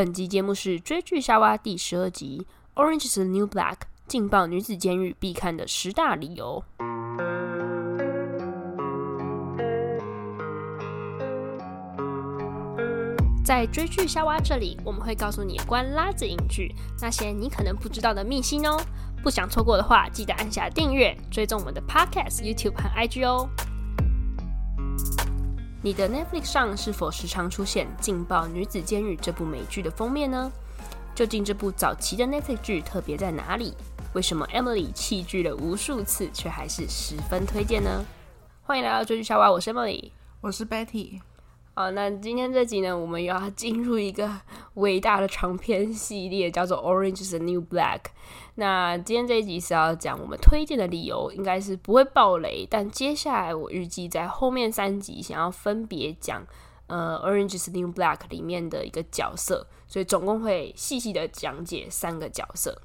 本集节目是追剧沙娃第十二集《Orange is the New Black》，劲爆女子监狱必看的十大理由。在追剧沙娃这里，我们会告诉你关拉子影剧那些你可能不知道的秘辛哦。不想错过的话，记得按下订阅，追踪我们的 Podcast、YouTube 和 IG 哦。你的 Netflix 上是否时常出现《劲爆女子监狱》这部美剧的封面呢？究竟这部早期的 Netflix 剧特别在哪里？为什么 Emily 弃剧了无数次，却还是十分推荐呢？欢迎来到追剧小娃，我是 Emily，我是 Betty。好，那今天这集呢，我们又要进入一个伟大的长篇系列，叫做《Orange is the New Black》。那今天这一集是要讲我们推荐的理由，应该是不会爆雷，但接下来我预计在后面三集想要分别讲，呃，《Orange is the New Black》里面的一个角色，所以总共会细细的讲解三个角色。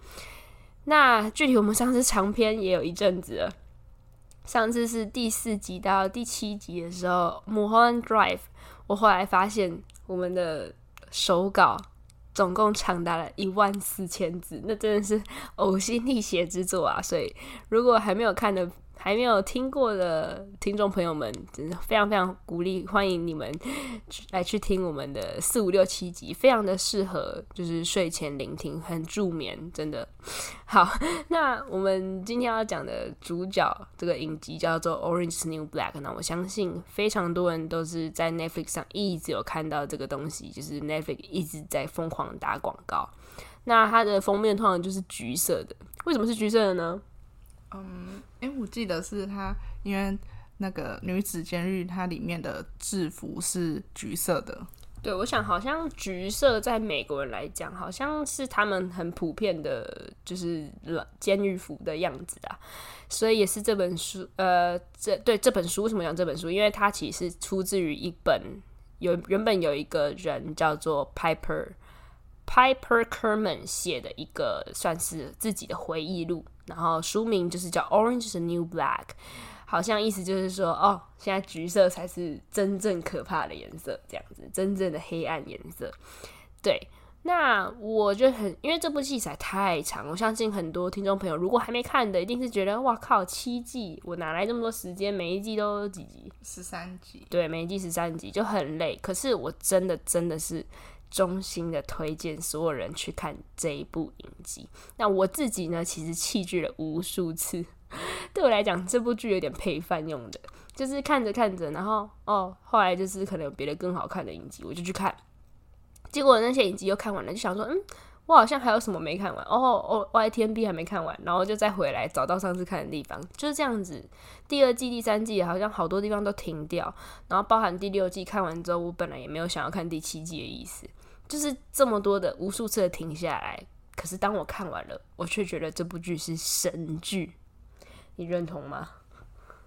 那具体我们上次长篇也有一阵子了，上次是第四集到第七集的时候，《mohon drive》，我后来发现我们的手稿。总共长达了一万四千字，那真的是呕心沥血之作啊！所以，如果还没有看的，还没有听过的听众朋友们，真的非常非常鼓励，欢迎你们来去听我们的四五六七集，非常的适合，就是睡前聆听，很助眠，真的。好，那我们今天要讲的主角，这个影集叫做《Orange New Black》，那我相信非常多人都是在 Netflix 上一直有看到这个东西，就是 Netflix 一直在疯狂打广告。那它的封面通常就是橘色的，为什么是橘色的呢？嗯，哎、我记得是它，因为那个女子监狱它里面的制服是橘色的。对，我想好像橘色在美国人来讲，好像是他们很普遍的，就是监狱服的样子啊。所以也是这本书，呃，这对这本书为什么讲这本书？因为它其实出自于一本有原本有一个人叫做 Piper Piper Kerman 写的一个算是自己的回忆录。然后书名就是叫《Orange is the New Black》，好像意思就是说，哦，现在橘色才是真正可怕的颜色，这样子，真正的黑暗颜色。对，那我就很，因为这部戏实在太长，我相信很多听众朋友如果还没看的，一定是觉得，哇靠，七季，我哪来这么多时间？每一季都几集？十三集。对，每一季十三集就很累。可是我真的真的是。衷心的推荐所有人去看这一部影集。那我自己呢，其实弃剧了无数次。对我来讲，这部剧有点配饭用的，就是看着看着，然后哦，后来就是可能有别的更好看的影集，我就去看。结果那些影集又看完了，就想说，嗯，我好像还有什么没看完。哦哦，YTNB 还没看完，然后就再回来找到上次看的地方，就是这样子。第二季、第三季好像好多地方都停掉，然后包含第六季看完之后，我本来也没有想要看第七季的意思。就是这么多的无数次的停下来，可是当我看完了，我却觉得这部剧是神剧，你认同吗？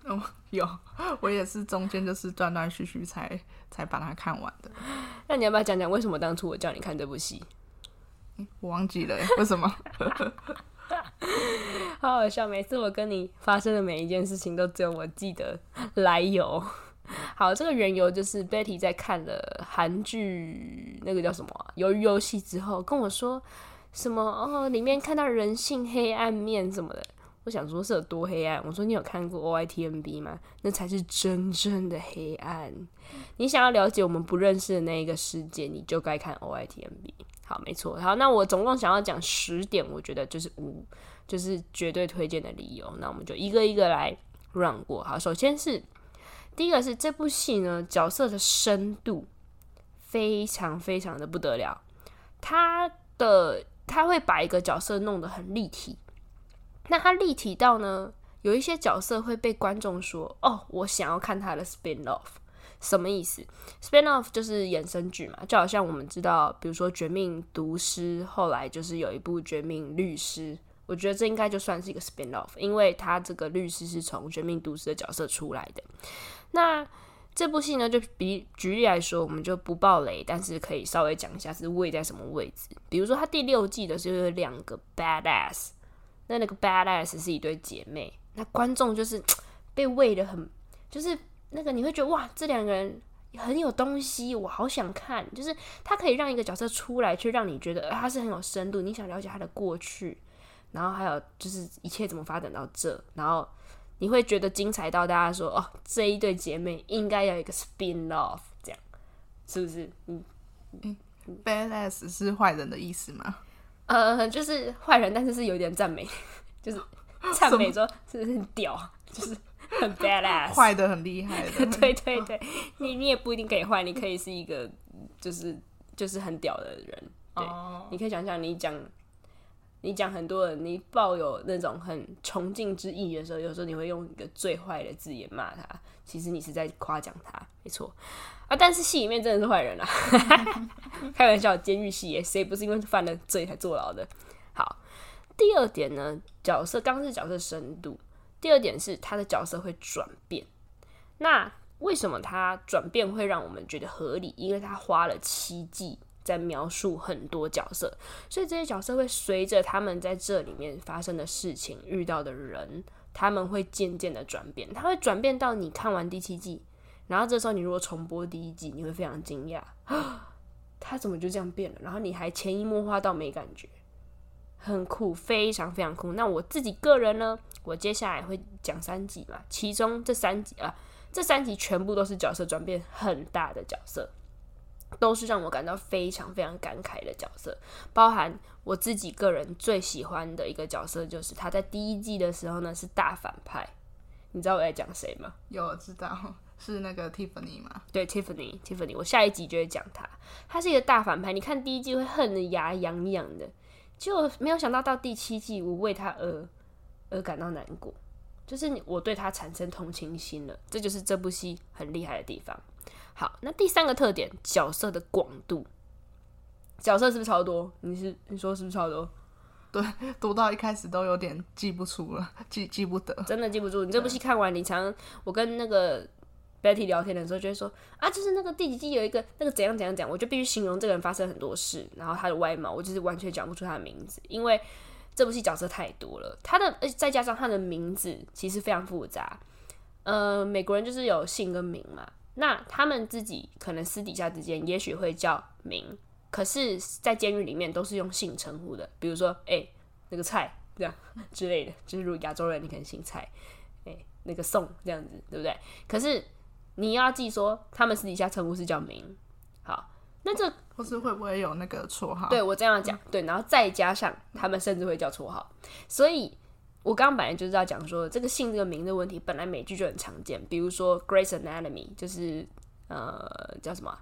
哦，有，我也是中间就是断断续续才才把它看完的。那你要不要讲讲为什么当初我叫你看这部戏？我忘记了，为什么？好好笑，每次我跟你发生的每一件事情，都只有我记得来由。好，这个缘由就是 Betty 在看了韩剧那个叫什么《鱿鱼游戏》之后，跟我说什么哦，里面看到人性黑暗面什么的。我想说是有多黑暗？我说你有看过 OITMB 吗？那才是真正的黑暗。你想要了解我们不认识的那一个世界，你就该看 OITMB。好，没错。好，那我总共想要讲十点，我觉得就是五，就是绝对推荐的理由。那我们就一个一个来 run 过。好，首先是。第一个是这部戏呢，角色的深度非常非常的不得了，他的他会把一个角色弄得很立体，那他立体到呢，有一些角色会被观众说，哦，我想要看他的 spin off，什么意思？spin off 就是衍生剧嘛，就好像我们知道，比如说《绝命毒师》，后来就是有一部《绝命律师》。我觉得这应该就算是一个 spin off，因为他这个律师是从《绝命毒师》的角色出来的。那这部戏呢，就比举例来说，我们就不爆雷，但是可以稍微讲一下是位在什么位置。比如说，他第六季的时候有两个 badass，那那个 badass 是一对姐妹，那观众就是 被喂得很，就是那个你会觉得哇，这两个人很有东西，我好想看。就是他可以让一个角色出来，去让你觉得他是很有深度，你想了解他的过去，然后还有就是一切怎么发展到这，然后你会觉得精彩到大家说哦，这一对姐妹应该要有一个 spin off，这样是不是？嗯嗯，badass 是坏人的意思吗？呃，就是坏人，但是是有点赞美，就是 赞美说是很屌，就是。很 badass，坏的很厉害的。对对对，你你也不一定可以坏，你可以是一个就是就是很屌的人。对，oh. 你可以想象你讲你讲很多人，你抱有那种很崇敬之意的时候，有时候你会用一个最坏的字眼骂他，其实你是在夸奖他，没错啊。但是戏里面真的是坏人啊，开玩笑，监狱戏耶，谁不是因为犯了罪才坐牢的？好，第二点呢，角色刚是角色深度。第二点是他的角色会转变，那为什么他转变会让我们觉得合理？因为他花了七季在描述很多角色，所以这些角色会随着他们在这里面发生的事情、遇到的人，他们会渐渐的转变。他会转变到你看完第七季，然后这时候你如果重播第一季，你会非常惊讶，他怎么就这样变了？然后你还潜移默化到没感觉，很酷，非常非常酷。那我自己个人呢？我接下来会讲三集嘛，其中这三集啊，这三集全部都是角色转变很大的角色，都是让我感到非常非常感慨的角色。包含我自己个人最喜欢的一个角色，就是他在第一季的时候呢是大反派。你知道我在讲谁吗？有，我知道是那个 Tiffany 吗？对，Tiffany，Tiffany，我下一集就会讲他。他是一个大反派，你看第一季会恨得牙痒痒的，就没有想到到第七季我为他而。而感到难过，就是我对他产生同情心了，这就是这部戏很厉害的地方。好，那第三个特点，角色的广度，角色是不是超多？你是你说是不是超多？对，读到一开始都有点记不出了，记记不得，真的记不住。你这部戏看完，你常我跟那个 Betty 聊天的时候，就会说啊，就是那个第几季有一个那个怎样怎样讲，我就必须形容这个人发生很多事，然后他的外貌，我就是完全讲不出他的名字，因为。这部戏角色太多了，他的再加上他的名字其实非常复杂。呃，美国人就是有姓跟名嘛，那他们自己可能私底下之间也许会叫名，可是，在监狱里面都是用姓称呼的。比如说，哎、欸，那个蔡这样之类的，就是如果亚洲人你可能姓蔡，哎、欸，那个宋这样子，对不对？可是你要记说，他们私底下称呼是叫名。好，那这。或是会不会有那个绰号？对，我这样讲，对，然后再加上他们甚至会叫绰号，所以我刚刚本来就是要讲说这个姓这个名的问题，本来美剧就很常见，比如说《Grace Anatomy》，就是呃叫什么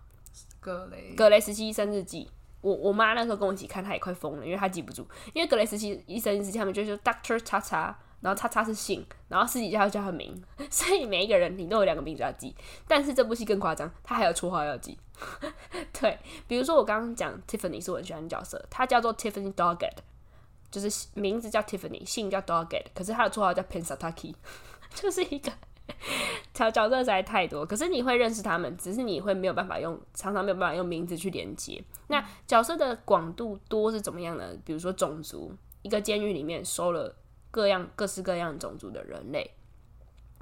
格雷格雷斯奇医生日记，我我妈那时候跟我一起看，她也快疯了，因为她记不住，因为格雷斯奇医生日记他们就说 Doctor 叉叉。然后叉叉是姓，然后私底下要叫他名，所以每一个人你都有两个名字要记。但是这部戏更夸张，他还有绰号要记。对，比如说我刚刚讲 Tiffany 是我很喜欢的角色，他叫做 Tiffany Doggett，就是名字叫 Tiffany，姓叫 Doggett，可是他的绰号叫 Pennsatucky，就是一个角角色实在太多。可是你会认识他们，只是你会没有办法用，常常没有办法用名字去连接。那角色的广度多是怎么样呢？比如说种族，一个监狱里面收了。各样各式各样种族的人类，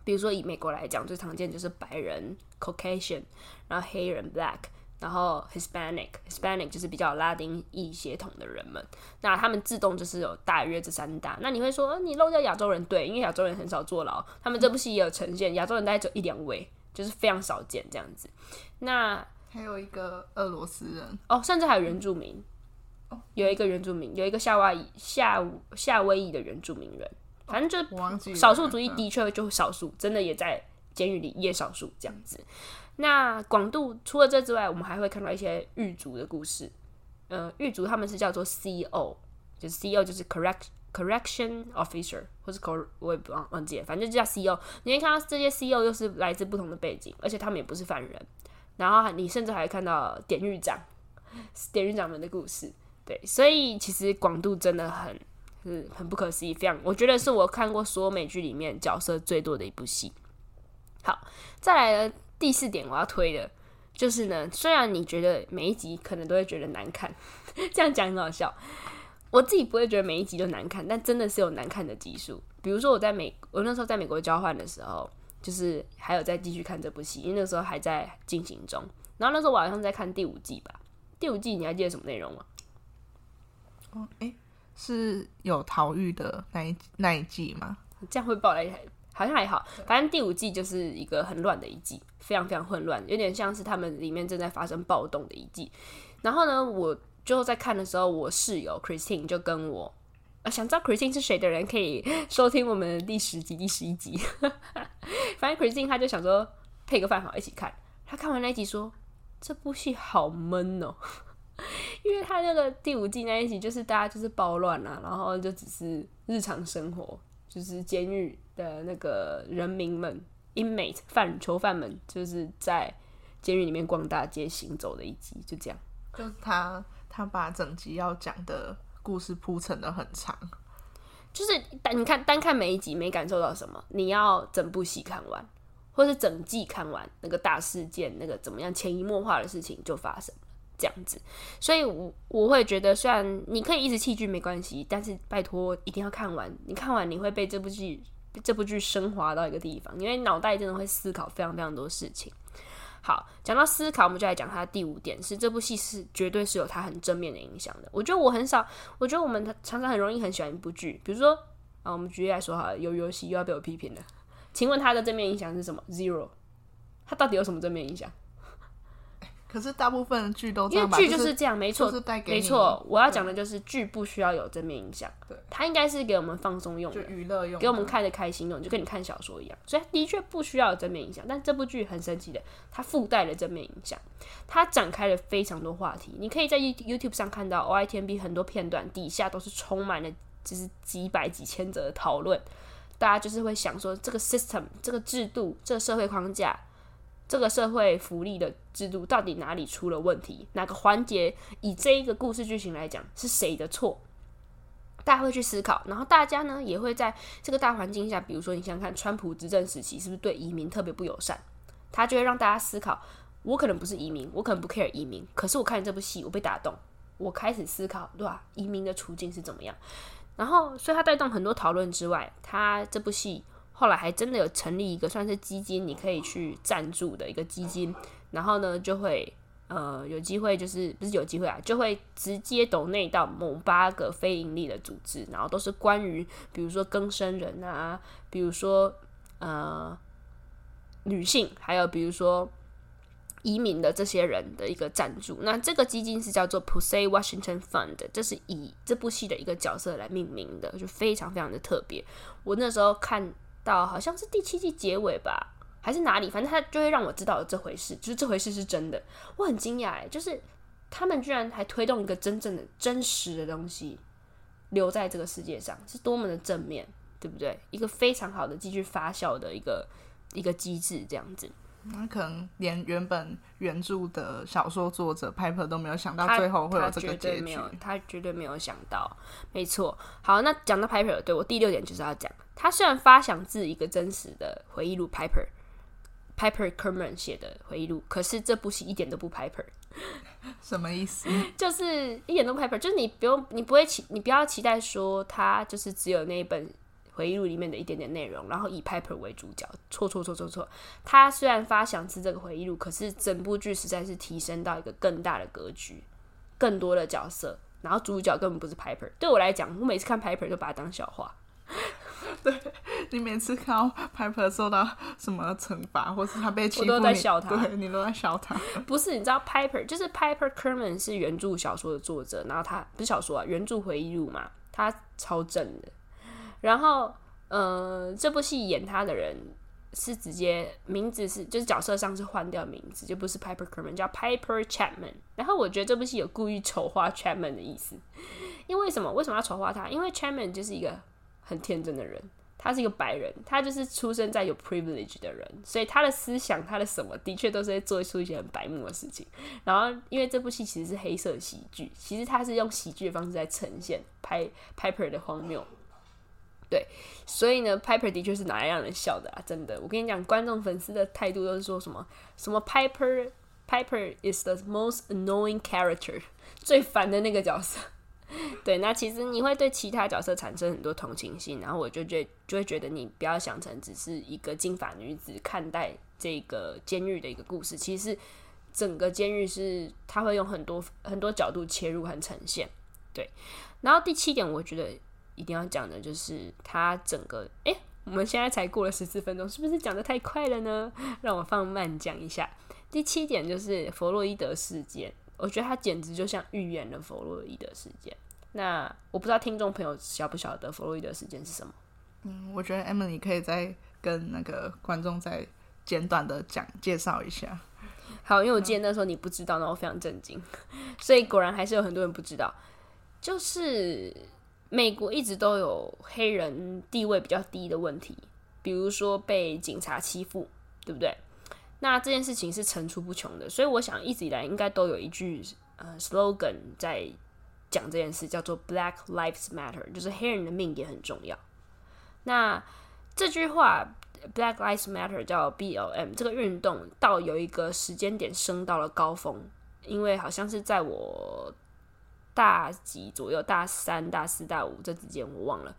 比如说以美国来讲，最常见就是白人 （Caucasian），然后黑人 （Black），然后 Hispanic，Hispanic 就是比较拉丁裔血统的人们。那他们自动就是有大约这三大。那你会说，你漏掉亚洲人？对，因为亚洲人很少坐牢。他们这部戏也有呈现，亚洲人大概只有一两位，就是非常少见这样子。那还有一个俄罗斯人哦，甚至还有原住民。哦有一个原住民，有一个夏威夷夏夏威夷的原住民人，反正就是少数族裔的确就少数，真的也在监狱里也少数这样子。那广度除了这之外，我们还会看到一些狱卒的故事。呃，狱卒他们是叫做 CO，就是 CO 就是 correct correction officer，或是 cor 我也不忘忘记了，反正就叫 CO。你会看到这些 CO 又是来自不同的背景，而且他们也不是犯人。然后你甚至还看到典狱长、典狱长们的故事。对，所以其实广度真的很是很不可思议，非常我觉得是我看过所有美剧里面角色最多的一部戏。好，再来，第四点我要推的就是呢，虽然你觉得每一集可能都会觉得难看，这样讲很好笑，我自己不会觉得每一集都难看，但真的是有难看的集数。比如说我在美，我那时候在美国交换的时候，就是还有在继续看这部戏，因为那时候还在进行中。然后那时候我好像在看第五季吧，第五季你还记得什么内容吗？哦，哎、欸，是有逃狱的那一那一季吗？这样会爆雷？好像还好，反正第五季就是一个很乱的一季，非常非常混乱，有点像是他们里面正在发生暴动的一季。然后呢，我最后在看的时候，我室友 Christine 就跟我，啊，想知道 Christine 是谁的人可以收听我们的第十集、第十一集。反正 Christine 他就想说配个饭好一起看，他看完那一集说这部戏好闷哦，因为他那个第五季那一集就是大家就是暴乱啊，然后就只是日常生活。就是监狱的那个人民们，inmate 犯囚犯们，就是在监狱里面逛大街行走的一集，就这样。就他他把整集要讲的故事铺陈得很长，就是单你看单看每一集没感受到什么，你要整部戏看完，或是整季看完，那个大事件那个怎么样潜移默化的事情就发生。这样子，所以我我会觉得，虽然你可以一直弃剧没关系，但是拜托一定要看完。你看完你会被这部剧这部剧升华到一个地方，因为脑袋真的会思考非常非常多事情。好，讲到思考，我们就来讲它的第五点，是这部戏是绝对是有它很正面的影响的。我觉得我很少，我觉得我们常常很容易很喜欢一部剧，比如说啊，我们举例来说哈，有游戏又要被我批评了，请问它的正面影响是什么？Zero，它到底有什么正面影响？可是大部分剧都这样，因为剧就是这样，没错，没错。我要讲的就是剧不需要有正面影响，对，它应该是给我们放松用的，娱乐用，给我们看的开心用，就跟你看小说一样。所以的确不需要有正面影响，但这部剧很神奇的，它附带了正面影响，它展开了非常多话题。你可以在 YouTube 上看到 OITMB 很多片段，底下都是充满了就是几百几千则的讨论，大家就是会想说这个 system、这个制度、这个社会框架。这个社会福利的制度到底哪里出了问题？哪个环节以这一个故事剧情来讲是谁的错？大家会去思考，然后大家呢也会在这个大环境下，比如说你想想看，川普执政时期是不是对移民特别不友善？他就会让大家思考：我可能不是移民，我可能不 care 移民，可是我看这部戏，我被打动，我开始思考，对吧？移民的处境是怎么样？然后，所以他带动很多讨论之外，他这部戏。后来还真的有成立一个算是基金，你可以去赞助的一个基金，然后呢就会呃有机会，就是不是有机会啊，就会直接抖内到某八个非营利的组织，然后都是关于比如说更生人啊，比如说呃女性，还有比如说移民的这些人的一个赞助。那这个基金是叫做 Pusey Washington Fund，这是以这部戏的一个角色来命名的，就非常非常的特别。我那时候看。到好像是第七季结尾吧，还是哪里？反正他就会让我知道这回事，就是这回事是真的。我很惊讶哎，就是他们居然还推动一个真正的、真实的东西留在这个世界上，是多么的正面，对不对？一个非常好的继续发酵的一个一个机制，这样子。那可能连原本原著的小说作者 Piper 都没有想到最后会有这个结局，他绝对没有，他绝对没有想到。没错，好，那讲到 Piper，对，我第六点就是要讲，他虽然发想自一个真实的回忆录，Piper Piper Kerman 写的回忆录，可是这部戏一点都不 Piper，什么意思？就是一点都不 Piper，就是你不用，你不会期，你不要期待说他就是只有那一本。回忆录里面的一点点内容，然后以 Piper 为主角，错错错错错。他虽然发想是这个回忆录，可是整部剧实在是提升到一个更大的格局，更多的角色，然后主角根本不是 Piper。对我来讲，我每次看 Piper 就把他当笑话。对，你每次看到 Piper 受到什么惩罚，或是他被欺负，我都在笑他。对，你都在笑他。不是，你知道 Piper 就是 Piper Kerman 是原著小说的作者，然后他不是小说啊，原著回忆录嘛，他超正的。然后，呃，这部戏演他的人是直接名字是就是角色上是换掉名字，就不是 Piper Kerman，叫 Piper Chapman。然后我觉得这部戏有故意丑化 Chapman 的意思，因为什么？为什么要丑化他？因为 Chapman 就是一个很天真的人，他是一个白人，他就是出生在有 privilege 的人，所以他的思想，他的什么，的确都是在做出一些很白目的事情。然后，因为这部戏其实是黑色喜剧，其实他是用喜剧的方式在呈现 Piper 的荒谬。对，所以呢，Piper 的确是拿来让人笑的啊！真的，我跟你讲，观众粉丝的态度都是说什么什么 Piper，Piper is the most annoying character，最烦的那个角色。对，那其实你会对其他角色产生很多同情心，然后我就觉就会觉得你不要想成只是一个金发女子看待这个监狱的一个故事，其实整个监狱是他会用很多很多角度切入和呈现。对，然后第七点，我觉得一定要讲的就是他整个，诶，我们现在才过了十四分钟，是不是讲的太快了呢？让我放慢讲一下。第七点就是弗洛伊德事件，我觉得他简直就像预言了弗洛伊德事件。那我不知道听众朋友晓不晓得弗洛伊德事件是什么？嗯，我觉得 Emily 可以再跟那个观众再简短的讲介绍一下。好，因为我记得那时候你不知道，然后我非常震惊，所以果然还是有很多人不知道。就是美国一直都有黑人地位比较低的问题，比如说被警察欺负，对不对？那这件事情是层出不穷的，所以我想一直以来应该都有一句呃 slogan 在。讲这件事叫做 Black Lives Matter，就是黑人的命也很重要。那这句话 Black Lives Matter 叫 BLM 这个运动到有一个时间点升到了高峰，因为好像是在我大几左右，大三、大四、大五这之间，我忘了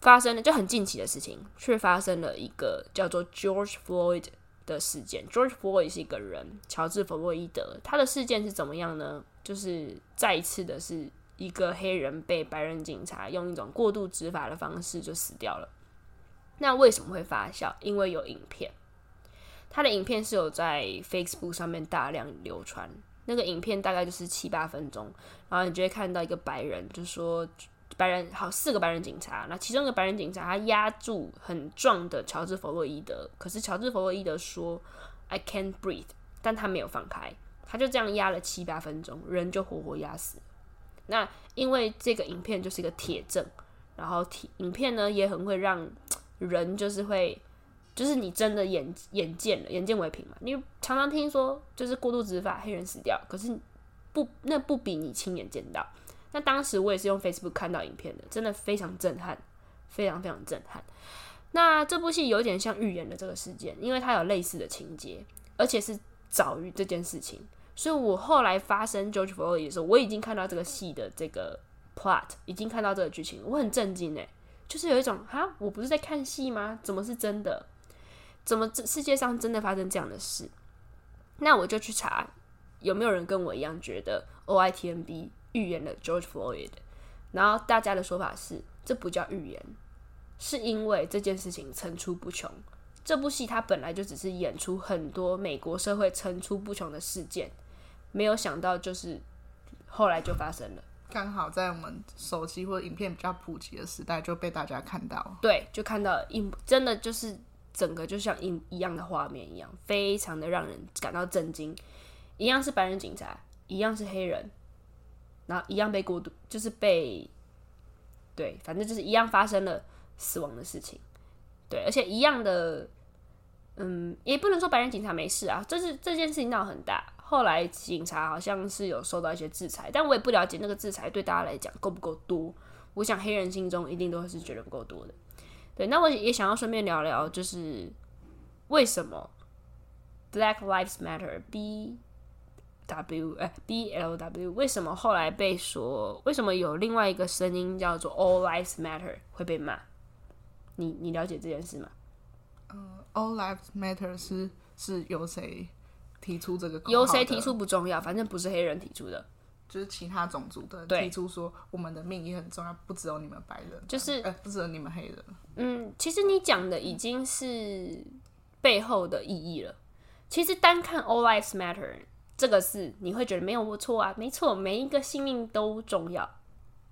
发生了就很近期的事情，却发生了一个叫做 George Floyd 的事件。George Floyd 是一个人，乔治·弗洛伊德，他的事件是怎么样呢？就是再一次的是一个黑人被白人警察用一种过度执法的方式就死掉了。那为什么会发酵？因为有影片，他的影片是有在 Facebook 上面大量流传。那个影片大概就是七八分钟，然后你就会看到一个白人，就说白人好四个白人警察，那其中一个白人警察他压住很壮的乔治·弗洛伊德，可是乔治·弗洛伊德说 “I can't breathe”，但他没有放开。他就这样压了七八分钟，人就活活压死。那因为这个影片就是一个铁证，然后影片呢也很会让人就是会，就是你真的眼眼见了，眼见为凭嘛。你常常听说就是过度执法，黑人死掉，可是不那不比你亲眼见到。那当时我也是用 Facebook 看到影片的，真的非常震撼，非常非常震撼。那这部戏有点像预言的这个事件，因为它有类似的情节，而且是早于这件事情。所以我后来发生 George Floyd 的时候，我已经看到这个戏的这个 plot，已经看到这个剧情，我很震惊诶，就是有一种哈，我不是在看戏吗？怎么是真的？怎么这世界上真的发生这样的事？那我就去查有没有人跟我一样觉得 OITMB 预言了 George Floyd，然后大家的说法是这不叫预言，是因为这件事情层出不穷。这部戏它本来就只是演出很多美国社会层出不穷的事件。没有想到，就是后来就发生了，刚好在我们手机或者影片比较普及的时代，就被大家看到。对，就看到一真的就是整个就像一一样的画面一样，非常的让人感到震惊。一样是白人警察，一样是黑人，然后一样被过度，就是被对，反正就是一样发生了死亡的事情。对，而且一样的，嗯，也不能说白人警察没事啊，这是这件事情闹很大。后来警察好像是有受到一些制裁，但我也不了解那个制裁对大家来讲够不够多。我想黑人心中一定都是觉得不够多的。对，那我也想要顺便聊聊，就是为什么 Black Lives Matter（B W 哎 B L W） 为什么后来被说，为什么有另外一个声音叫做 All Lives Matter 会被骂？你你了解这件事吗？嗯，All Lives Matter 是是由谁？提出这个由谁提出不重要，反正不是黑人提出的，就是其他种族的提出说我们的命也很重要，不只有你们白人，就是、呃、不只有你们黑人。嗯，其实你讲的已经是背后的意义了。其实单看 All Lives Matter 这个是你会觉得没有错啊，没错，每一个性命都重要，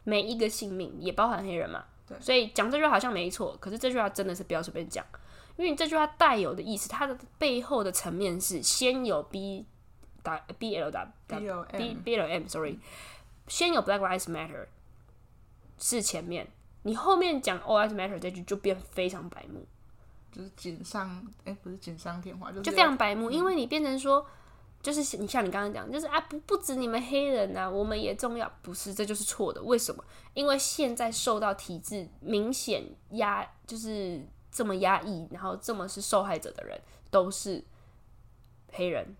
每一个性命也包含黑人嘛。对，所以讲这句话好像没错，可是这句话真的是不要随便讲。因为你这句话带有的意思，它的背后的层面是先有 B 打 B L W B B L M，sorry，先有 Black Lives Matter 是前面，你后面讲 All Lives Matter 这句就变非常白目，就是锦上哎、欸、不是锦上添花，就是就非常白目，因为你变成说，就是你像你刚刚讲，就是啊不不止你们黑人呐、啊，我们也重要，不是，这就是错的，为什么？因为现在受到体制明显压，就是。这么压抑，然后这么是受害者的人都是黑人，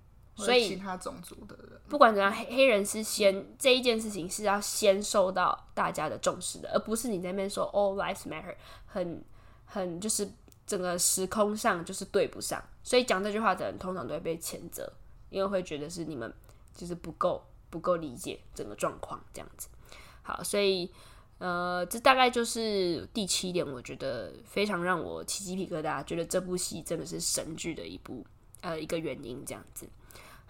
所以其他种族的人，不管怎样，黑黑人是先这一件事情是要先受到大家的重视的，而不是你在那边说 All lives matter，很很就是整个时空上就是对不上，所以讲这句话的人通常都会被谴责，因为会觉得是你们就是不够不够理解整个状况这样子。好，所以呃，这大概就是第七点，我觉得非常让我起鸡皮疙瘩，觉得这部戏真的是神剧的一部呃一个原因这样子。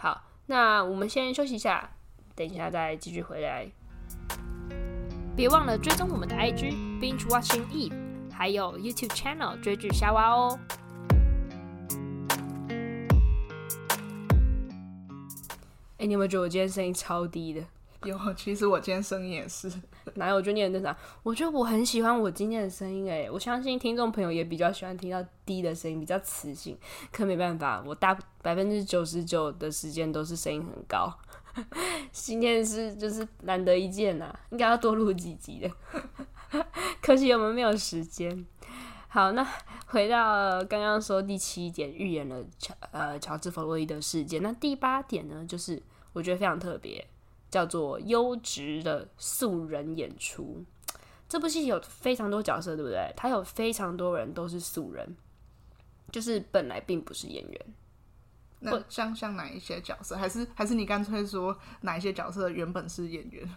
好，那我们先休息一下，等一下再继续回来。别忘了追踪我们的 IG Binge Watching Eve，还有 YouTube Channel 追剧夏娃哦。哎、欸，你有没有觉得我今天声音超低的？有，其实我今天声音也是。哪有？我觉得你很正常。我觉得我很喜欢我今天的声音，诶，我相信听众朋友也比较喜欢听到低的声音，比较磁性。可没办法，我大百分之九十九的时间都是声音很高。今天是就是难得一见呐、啊，应该要多录几集的。可惜我们没有时间。好，那回到刚刚说第七点，预言了乔呃乔治·弗洛伊德事件。那第八点呢，就是我觉得非常特别。叫做优质的素人演出。这部戏有非常多角色，对不对？他有非常多人都是素人，就是本来并不是演员。那像像哪一些角色？还是还是你干脆说哪一些角色原本是演员？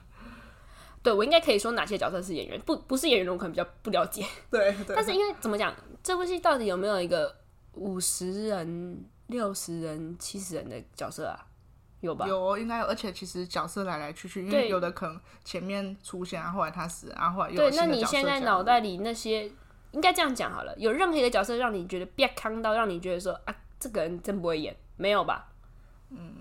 对，我应该可以说哪些角色是演员，不不是演员，我可能比较不了解。对，对。但是因为怎么讲，这部戏到底有没有一个五十人、六十人、七十人的角色啊？有吧？有，应该有。而且其实角色来来去去，因为有的可能前面出现啊，后来他死啊，后来又。对，那你现在脑袋里那些，应该这样讲好了。有任何一个角色让你觉得别康到，让你觉得说啊，这个人真不会演，没有吧？嗯，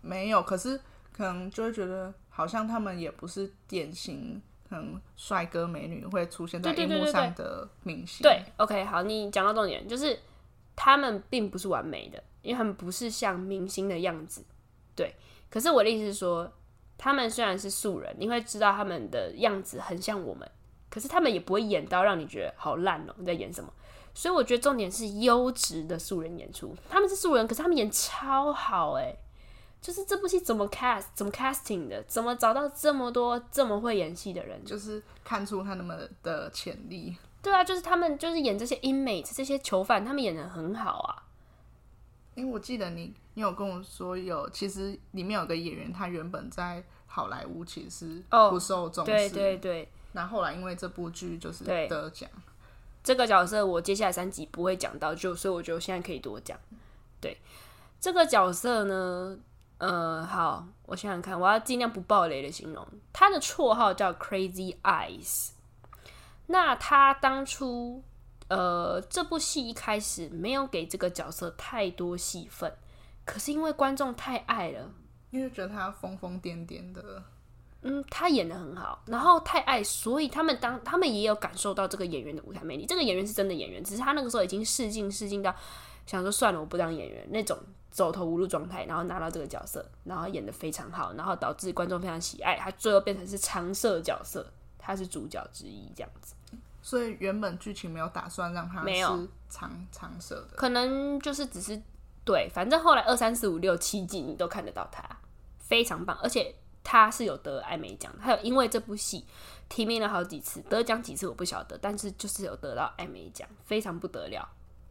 没有。可是可能就会觉得，好像他们也不是典型，可能帅哥美女会出现在荧幕上的明星。对，OK，好，你讲到重点，就是他们并不是完美的，因为他们不是像明星的样子。对，可是我的意思是说，他们虽然是素人，你会知道他们的样子很像我们，可是他们也不会演到让你觉得好烂哦，你在演什么？所以我觉得重点是优质的素人演出。他们是素人，可是他们演超好诶。就是这部戏怎么 cast，怎么 casting 的，怎么找到这么多这么会演戏的人，就是看出他那么的潜力。对啊，就是他们就是演这些 inmates 这些囚犯，他们演的很好啊。因为我记得你，你有跟我说有，其实里面有个演员，他原本在好莱坞其实不受重视，哦、对对对。那后来因为这部剧就是得奖，这个角色我接下来三集不会讲到，就所以我觉得我现在可以多讲。对，这个角色呢，呃，好，我想想看，我要尽量不暴雷的形容，他的绰号叫 Crazy Eyes。那他当初。呃，这部戏一开始没有给这个角色太多戏份，可是因为观众太爱了，因为觉得他疯疯癫癫的，嗯，他演的很好，然后太爱，所以他们当他们也有感受到这个演员的舞台魅力。这个演员是真的演员，只是他那个时候已经试镜试镜到想说算了，我不当演员那种走投无路状态，然后拿到这个角色，然后演的非常好，然后导致观众非常喜爱，他最后变成是常设角色，他是主角之一这样子。所以原本剧情没有打算让他是常常设的，可能就是只是对，反正后来二三四五六七季你都看得到他，非常棒，而且他是有得艾美奖，还有因为这部戏提名了好几次，得奖几次我不晓得，但是就是有得到艾美奖，非常不得了，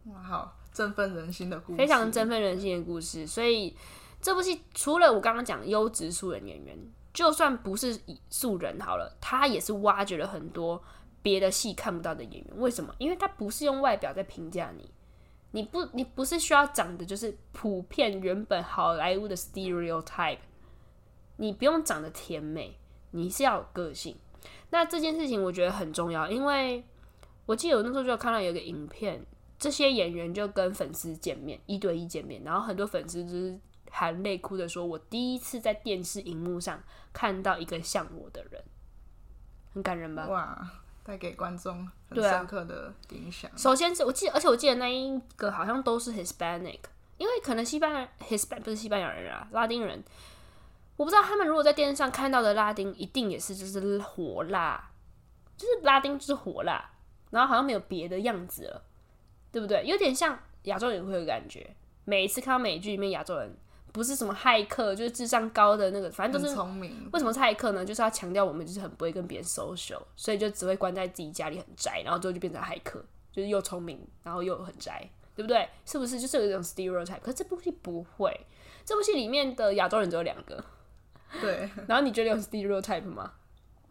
哇，好振奋人心的故事，非常振奋人心的故事。所以这部戏除了我刚刚讲优质素人演员，就算不是素人好了，他也是挖掘了很多。别的戏看不到的演员，为什么？因为他不是用外表在评价你，你不，你不是需要长得就是普遍原本好莱坞的 stereotype，你不用长得甜美，你是要有个性。那这件事情我觉得很重要，因为我记得我那时候就看到有个影片，这些演员就跟粉丝见面，一对一见面，然后很多粉丝就是含泪哭的说：“我第一次在电视荧幕上看到一个像我的人，很感人吧？”哇。带给观众很深刻的影响。首先是我记得，而且我记得那一个好像都是 Hispanic，因为可能西班牙 Hispan 不是西班牙人啊，拉丁人。我不知道他们如果在电视上看到的拉丁，一定也是就是火辣，就是拉丁就是火辣，然后好像没有别的样子了，对不对？有点像亚洲人会有感觉，每一次看到美剧里面亚洲人不是什么骇客，就是智商高的那个，反正都是聪明。为什么是骇客呢？就是要强调我们就是很不会跟别人 social，所以就只会关在自己家里很宅，然后最后就变成骇客，就是又聪明，然后又很宅，对不对？是不是？就是有一种 stereotype。可是这部戏不会，这部戏里面的亚洲人只有两个。对。然后你觉得有 stereotype 吗？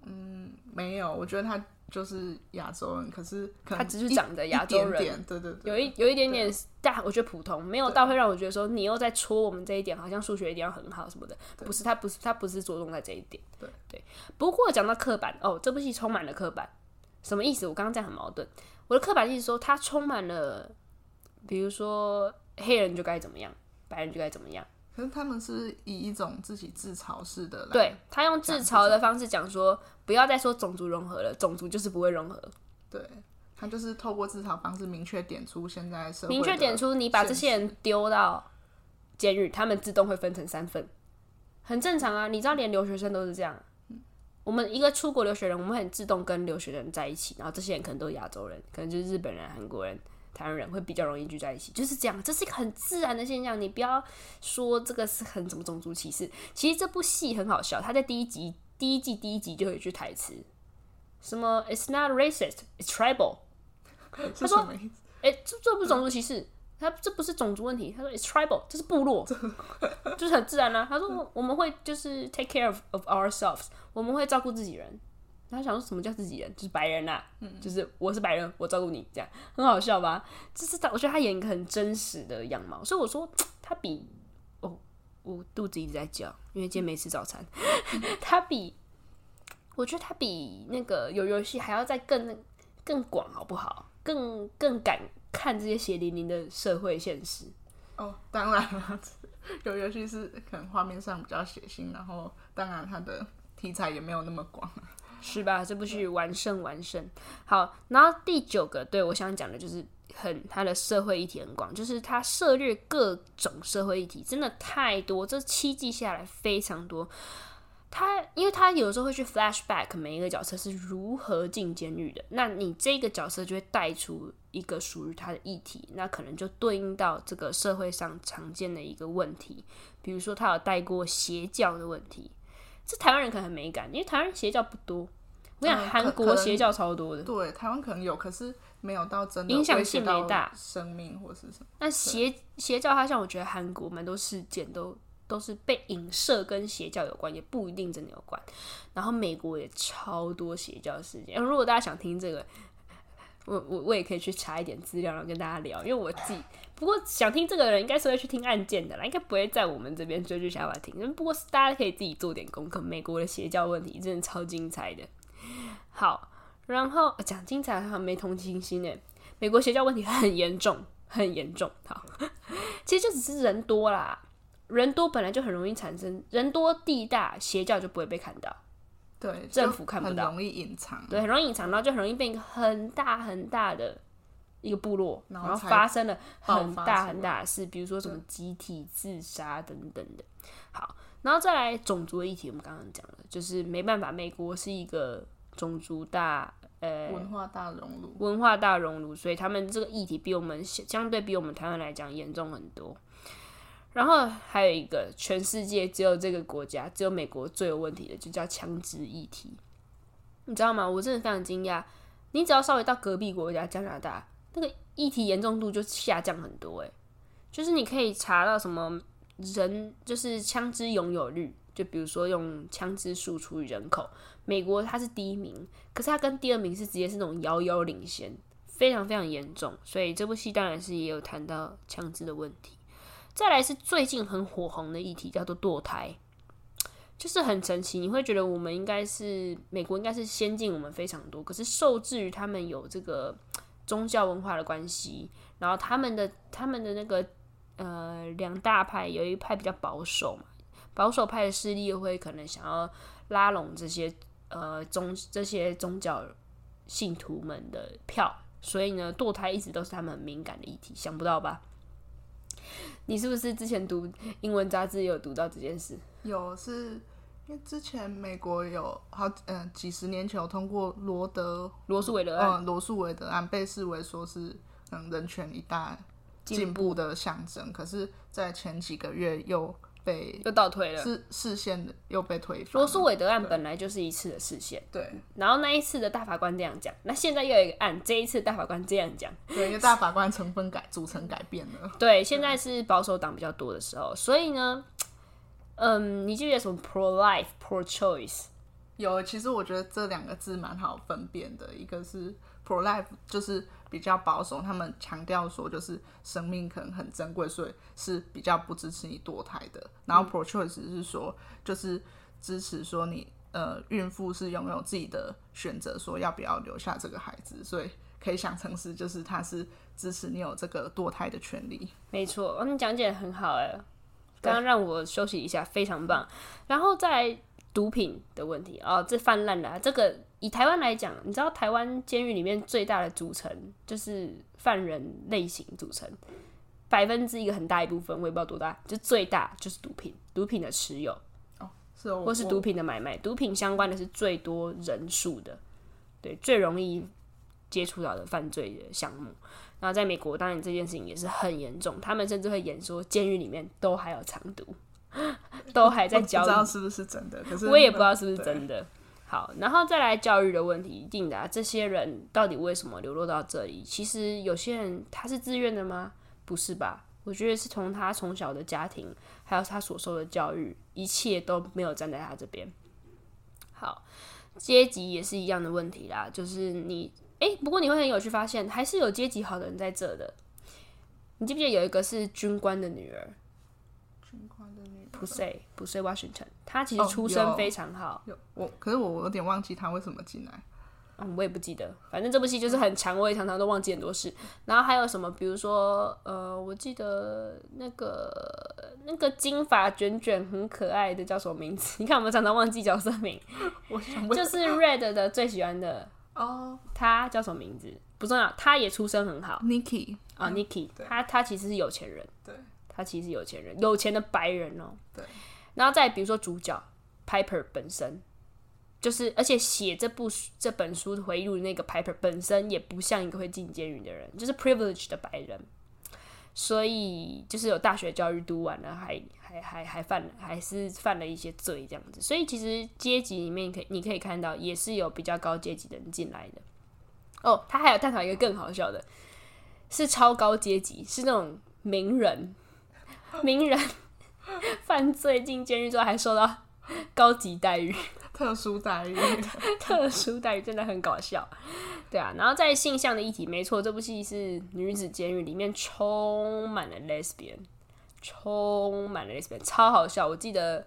嗯，没有，我觉得他。就是亚洲人，可是可他只是长得亚洲人，点点对对对，有一有一点点，但我觉得普通，没有到会让我觉得说你又在戳我们这一点，好像数学一定要很好什么的，不是，他不是他不是着重在这一点，对对。不过讲到刻板哦，这部戏充满了刻板，什么意思？我刚刚这样很矛盾，我的刻板意思说它充满了，比如说黑人就该怎么样，白人就该怎么样。可是他们是以一种自己自嘲式的，对，他用自嘲的方式讲说，不要再说种族融合了，种族就是不会融合。对，他就是透过自嘲方式明确点出现在社会，明确点出你把这些人丢到监狱，他们自动会分成三份，很正常啊。你知道，连留学生都是这样。我们一个出国留学人，我们很自动跟留学人在一起，然后这些人可能都是亚洲人，可能就是日本人、韩国人。台湾人会比较容易聚在一起，就是这样，这是一个很自然的现象。你不要说这个是很什么种族歧视。其实这部戏很好笑，他在第一集第一季第一集就有一句台词，什么 "It's not racist, it's tribal"。他说：“哎、欸，这这不是种族歧视，他这不是种族问题。”他说：“It's tribal，这是部落，就是很自然啊。”他说：“我们会就是 take care of of ourselves，我们会照顾自己人。”他想说什么叫自己人，就是白人呐、啊嗯，就是我是白人，我照顾你，这样很好笑吧？就是他，我觉得他演一个很真实的样貌，所以我说他比哦，我肚子一直在叫，因为今天没吃早餐。他比我觉得他比那个有游戏还要再更更广，好不好？更更敢看这些血淋淋的社会现实。哦，当然了，有游戏是可能画面上比较血腥，然后当然他的题材也没有那么广。是吧？这部剧完胜完胜。好，然后第九个，对，我想讲的就是很他的社会议题很广，就是他涉猎各种社会议题，真的太多。这七季下来非常多。他因为他有时候会去 flashback 每一个角色是如何进监狱的，那你这个角色就会带出一个属于他的议题，那可能就对应到这个社会上常见的一个问题，比如说他有带过邪教的问题。这台湾人可能很没感，因为台湾人邪教不多。我想韩国邪教超多的。对，台湾可能有，可是没有到真的影响性没大，生命或是什么。那邪邪教，它像我觉得韩国蛮多事件都都是被影射跟邪教有关，也不一定真的有关。然后美国也超多邪教事件。如果大家想听这个，我我我也可以去查一点资料，然后跟大家聊。因为我自己。不过想听这个人应该是会去听案件的啦，应该不会在我们这边追剧下来听。不过大家可以自己做点功课，美国的邪教问题真的超精彩的。好，然后讲精彩好像没同情心诶，美国邪教问题很严重，很严重。好，其实就只是人多啦，人多本来就很容易产生，人多地大，邪教就不会被看到。对，政府看不到，很容易隐藏。对，很容易隐藏，然后就很容易变一个很大很大的。一个部落，然后发生了很大很大的事，比如说什么集体自杀等等的。好，然后再来种族的议题，我们刚刚讲了，就是没办法，美国是一个种族大，呃，文化大熔炉，文化大熔炉，所以他们这个议题比我们相对比我们台湾来讲严重很多。然后还有一个，全世界只有这个国家，只有美国最有问题的，就叫枪支议题。你知道吗？我真的非常惊讶，你只要稍微到隔壁国家加拿大。那个议题严重度就下降很多，诶，就是你可以查到什么人，就是枪支拥有率，就比如说用枪支数除以人口，美国它是第一名，可是它跟第二名是直接是那种遥遥领先，非常非常严重。所以这部戏当然是也有谈到枪支的问题。再来是最近很火红的议题，叫做堕胎，就是很神奇，你会觉得我们应该是美国应该是先进我们非常多，可是受制于他们有这个。宗教文化的关系，然后他们的他们的那个呃两大派，有一派比较保守嘛，保守派的势力会可能想要拉拢这些呃宗这些宗教信徒们的票，所以呢，堕胎一直都是他们很敏感的议题，想不到吧？你是不是之前读英文杂志有读到这件事？有是。因为之前美国有好嗯、呃、几十年前有通过罗德罗素韦德案，嗯罗素韦德案被视为说是嗯人权一大进步的象征，可是，在前几个月又被又倒退了，视视线又被推翻。罗素韦德案本来就是一次的视线，对。然后那一次的大法官这样讲，那现在又有一个案，这一次大法官这样讲，对，因为大法官成分改组成改变了。对，现在是保守党比较多的时候，所以呢，嗯，你记得什么 pro life pro choice？有，其实我觉得这两个字蛮好分辨的，一个是 pro life，就是。比较保守，他们强调说，就是生命可能很珍贵，所以是比较不支持你堕胎的。然后 pro choice 是说，就是支持说你呃孕妇是拥有自己的选择，说要不要留下这个孩子。所以可以想成是，就是他是支持你有这个堕胎的权利。没错，哦，你讲解很好哎，刚刚让我休息一下，非常棒。然后在毒品的问题哦，这泛滥了这个。以台湾来讲，你知道台湾监狱里面最大的组成就是犯人类型组成，百分之一个很大一部分，我也不知道多大，就最大就是毒品，毒品的持有哦，是哦，或是毒品的买卖，毒品相关的是最多人数的，对，最容易接触到的犯罪的项目。然后在美国，当然这件事情也是很严重，他们甚至会演说监狱里面都还有藏毒，都还在 教，不知道是不是真的，可是我也不知道是不是真的。好，然后再来教育的问题，一定的啊，这些人到底为什么流落到这里？其实有些人他是自愿的吗？不是吧？我觉得是从他从小的家庭，还有他所受的教育，一切都没有站在他这边。好，阶级也是一样的问题啦，就是你，诶，不过你会很有趣发现，还是有阶级好的人在这的。你记不记得有一个是军官的女儿？不是不是 Washington，他其实出身非常好。有，有我，可是我我有点忘记他为什么进来。嗯，我也不记得。反正这部戏就是很长，我也常常都忘记很多事。然后还有什么？比如说，呃，我记得那个那个金发卷卷很可爱的叫什么名字？你看，我们常常忘记角色名。我想就是 Red 的最喜欢的哦，他叫什么名字？不重要，他也出身很好。Nikki 啊，Nikki，他他其实是有钱人。对。他其实有钱人，有钱的白人哦、喔。对。然后再比如说主角 Piper 本身，就是而且写这部这本书回忆录的那个 Piper 本身也不像一个会进监狱的人，就是 privileged 的白人，所以就是有大学教育读完了，还还还还犯还是犯了一些罪这样子。所以其实阶级里面可以你可以看到，也是有比较高阶级的人进来的。哦，他还有探讨一个更好笑的，是超高阶级，是那种名人。名人 犯罪进监狱之后还受到高级待遇、特殊待遇、特殊待遇真的很搞笑，对啊。然后在性向的议题，没错，这部戏是女子监狱，里面充满了 lesbian，充满了 lesbian，超好笑。我记得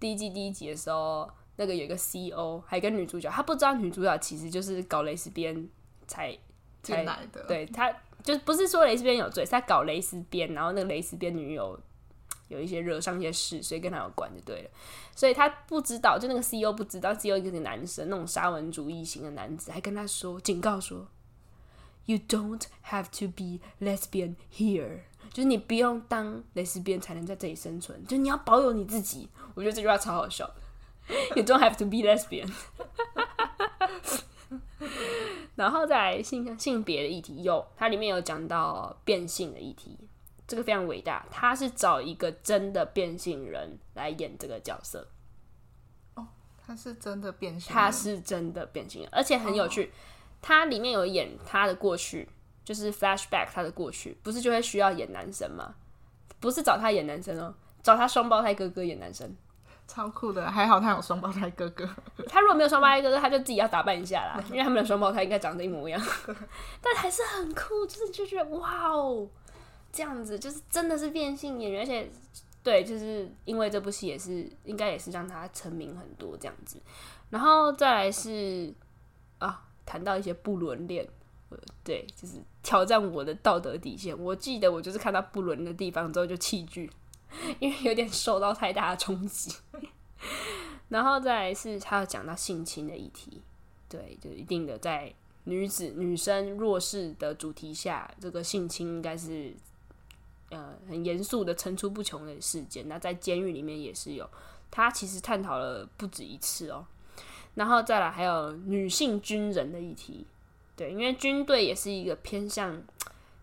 第一季第一集的时候，那个有一个 CO 还跟女主角，他不知道女主角其实就是搞 lesbian 才才来的，对他。就不是说蕾丝边有罪，是他搞蕾丝边，然后那个蕾丝边女友有一些惹上一些事，所以跟他有关就对了。所以他不知道，就那个 CEO 不知道，CEO 一个男生，那种沙文主义型的男子，还跟他说警告说：“You don't have to be lesbian here，就是你不用当蕾丝边才能在这里生存，就你要保有你自己。”我觉得这句话超好笑，“You don't have to be lesbian。”然后再来性性别的议题，有它里面有讲到变性的议题，这个非常伟大。他是找一个真的变性人来演这个角色。哦，他是真的变性人，他是真的变性人，而且很有趣。他里面有演他的过去，就是 flashback 他的过去，不是就会需要演男生吗？不是找他演男生哦，找他双胞胎哥哥演男生。超酷的，还好他有双胞胎哥哥。他如果没有双胞胎哥哥，他就自己要打扮一下啦，因为他们的双胞胎应该长得一模一样。但还是很酷，就是就觉得哇哦，这样子就是真的是变性演员，而且对，就是因为这部戏也是应该也是让他成名很多这样子。然后再来是啊，谈到一些不伦恋，对，就是挑战我的道德底线。我记得我就是看到不伦的地方之后就弃剧。因为有点受到太大的冲击，然后再来是他要讲到性侵的议题，对，就一定的在女子女生弱势的主题下，这个性侵应该是呃很严肃的层出不穷的事件。那在监狱里面也是有，他其实探讨了不止一次哦。然后再来还有女性军人的议题，对，因为军队也是一个偏向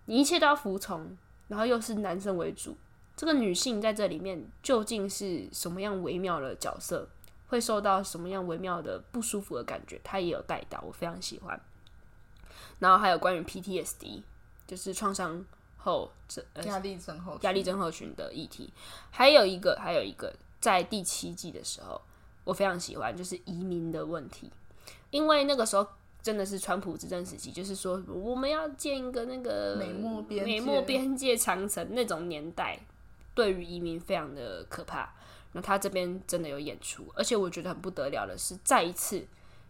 你一切都要服从，然后又是男生为主。这个女性在这里面究竟是什么样微妙的角色，会受到什么样微妙的不舒服的感觉，她也有带到，我非常喜欢。然后还有关于 PTSD，就是创伤后这压力症候压力症候群的议题，还有一个还有一个在第七季的时候，我非常喜欢，就是移民的问题，因为那个时候。真的是川普执政时期，就是说我们要建一个那个美墨边美墨边界长城那种年代，对于移民非常的可怕。那他这边真的有演出，而且我觉得很不得了的是，再一次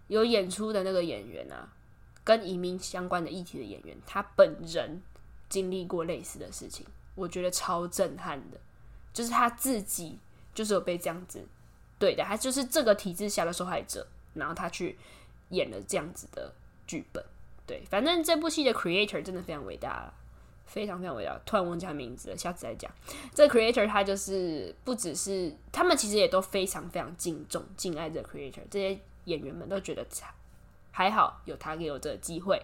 有演出的那个演员啊，跟移民相关的议题的演员，他本人经历过类似的事情，我觉得超震撼的。就是他自己就是有被这样子对的，他就是这个体制下的受害者，然后他去。演了这样子的剧本，对，反正这部戏的 creator 真的非常伟大，非常非常伟大。突然忘记他名字了，下次再讲。这 creator 他就是不只是他们，其实也都非常非常敬重、敬爱这个 creator。这些演员们都觉得还好有他给我这个机会，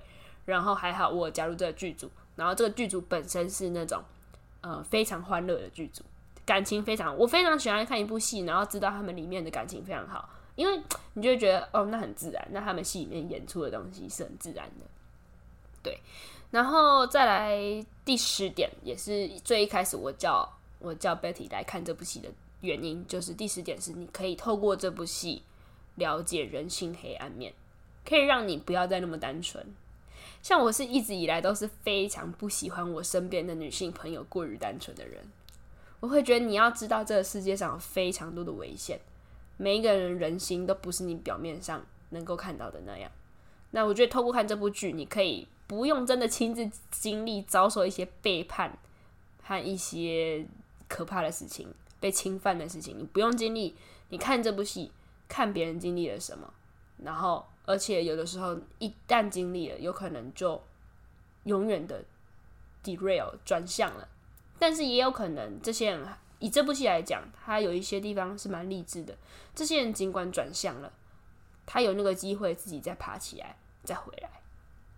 然后还好我加入这个剧组，然后这个剧组本身是那种呃非常欢乐的剧组，感情非常，我非常喜欢看一部戏，然后知道他们里面的感情非常好。因为你就会觉得哦，那很自然。那他们戏里面演出的东西是很自然的，对。然后再来第十点，也是最一开始我叫我叫 Betty 来看这部戏的原因，就是第十点是你可以透过这部戏了解人性黑暗面，可以让你不要再那么单纯。像我是一直以来都是非常不喜欢我身边的女性朋友过于单纯的人，我会觉得你要知道这个世界上有非常多的危险。每一个人人心都不是你表面上能够看到的那样。那我觉得透过看这部剧，你可以不用真的亲自经历遭受一些背叛和一些可怕的事情、被侵犯的事情，你不用经历。你看这部戏，看别人经历了什么，然后而且有的时候一旦经历了，有可能就永远的 derail 转向了，但是也有可能这些人。以这部戏来讲，他有一些地方是蛮励志的。这些人尽管转向了，他有那个机会自己再爬起来，再回来。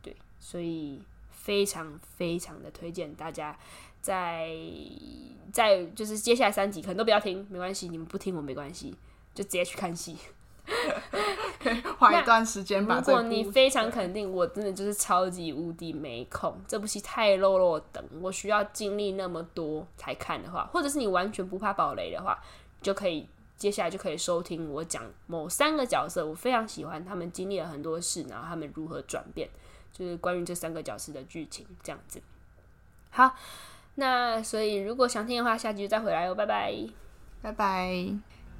对，所以非常非常的推荐大家在在就是接下来三集可能都不要听，没关系，你们不听我没关系，就直接去看戏。花一段时间吧。如果你非常肯定，我真的就是超级无敌没空，这部戏太落落等，我需要经历那么多才看的话，或者是你完全不怕暴雷的话，就可以接下来就可以收听我讲某三个角色，我非常喜欢他们经历了很多事，然后他们如何转变，就是关于这三个角色的剧情这样子。好，那所以如果想听的话，下集就再回来哦，拜拜，拜拜。